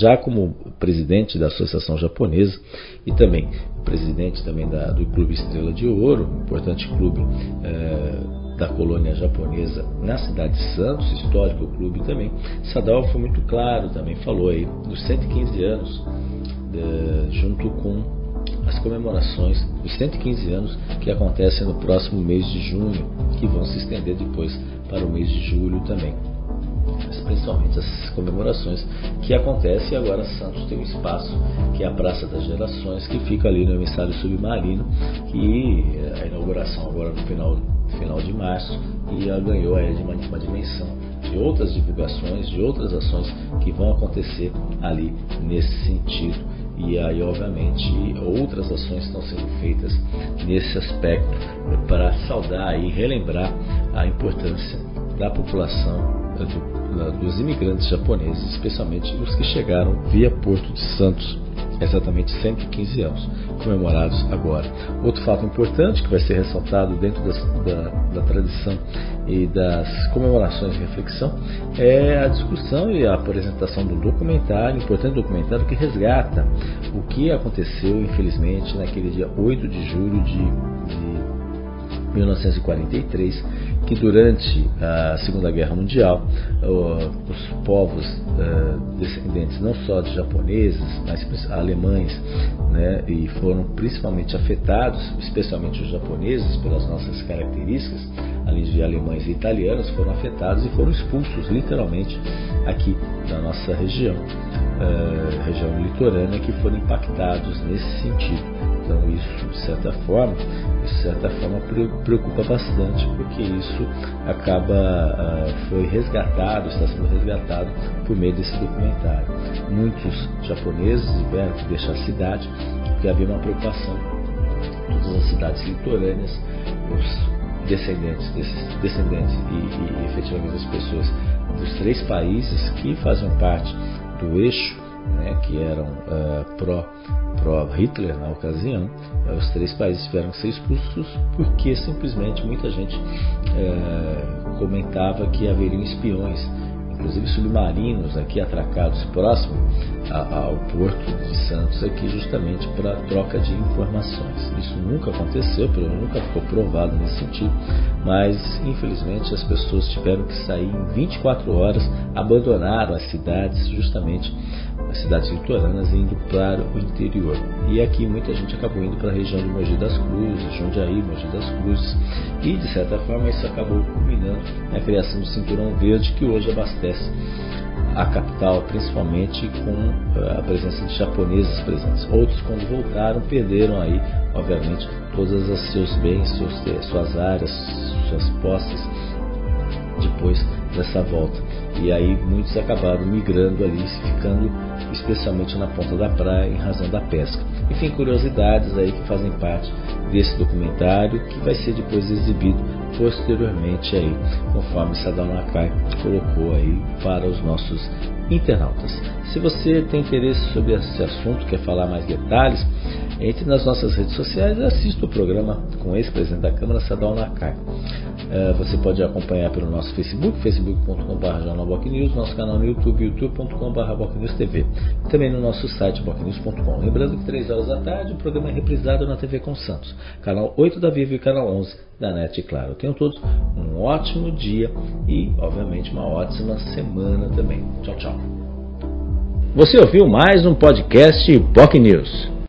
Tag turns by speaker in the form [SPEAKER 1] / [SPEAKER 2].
[SPEAKER 1] já como presidente da Associação Japonesa e também presidente também da, do Clube Estrela de Ouro, importante clube é, da colônia japonesa na cidade de Santos, histórico clube também. Sadal foi muito claro também, falou aí dos 115 anos, de, junto com as comemorações dos 115 anos que acontecem no próximo mês de junho, que vão se estender depois para o mês de julho também principalmente as comemorações que acontecem. E agora Santos tem um espaço, que é a Praça das Gerações, que fica ali no emissário submarino, que é a inauguração agora no final, final de março, e ela ganhou aí uma, uma dimensão de outras divulgações, de outras ações que vão acontecer ali nesse sentido. E aí, obviamente, outras ações estão sendo feitas nesse aspecto para saudar e relembrar a importância da população do dos imigrantes japoneses, especialmente os que chegaram via Porto de Santos, exatamente 115 anos, comemorados agora. Outro fato importante que vai ser ressaltado dentro das, da, da, tradição e das comemorações e reflexão é a discussão e a apresentação do documentário, importante documentário que resgata o que aconteceu, infelizmente, naquele dia 8 de julho de, de 1943 que durante a Segunda Guerra Mundial os povos eh, descendentes não só de japoneses, mas alemães, né, e foram principalmente afetados, especialmente os japoneses, pelas nossas características, além de alemães e italianos, foram afetados e foram expulsos literalmente aqui da nossa região, eh, região litorânea, que foram impactados nesse sentido. Então isso, de certa forma, certa forma preocupa bastante, porque isso acaba uh, foi resgatado, está sendo resgatado por meio desse documentário. Muitos japoneses tiveram que deixar a cidade, porque havia uma preocupação. Todas as cidades litorâneas, os descendentes, desses descendentes e, e efetivamente as pessoas dos três países que fazem parte do eixo, né, que eram uh, pró pró-Hitler na ocasião, eh, os três países tiveram que ser expulsos porque simplesmente muita gente é, comentava que haveriam espiões, inclusive submarinos aqui atracados próximo ao porto de Santos aqui justamente para troca de informações. Isso nunca aconteceu, nunca ficou provado nesse sentido, mas infelizmente as pessoas tiveram que sair em 24 horas, abandonaram as cidades justamente as cidades litorâneas indo para o interior. E aqui muita gente acabou indo para a região de Mogi das Cruzes, Jundiaí, Mogi das Cruzes, e de certa forma isso acabou culminando na criação do Cinturão Verde, que hoje abastece a capital, principalmente com eh, a presença de japoneses presentes. Outros, quando voltaram, perderam aí, obviamente, todos os seus bens, seus, eh, suas áreas, suas posses, depois dessa volta. E aí muitos acabaram migrando ali, ficando especialmente na ponta da praia em razão da pesca. Enfim, curiosidades aí que fazem parte desse documentário que vai ser depois exibido posteriormente aí, conforme Sadal Nakai colocou aí para os nossos internautas. Se você tem interesse sobre esse assunto, quer falar mais detalhes, entre nas nossas redes sociais e assista o programa com ex-presidente da Câmara, Sadal Nakai. Uh, você pode acompanhar pelo nosso Facebook, facebook.com.br News, nosso canal no YouTube, youtube.com.br TV. Também no nosso site bocnews.com. Lembrando que 3 horas da tarde o programa é reprisado na TV com Santos, canal 8 da Vivo e canal 11 da NET, claro. Tenham todos um ótimo dia e, obviamente, uma ótima semana também. Tchau, tchau. Você ouviu mais um podcast Boc News.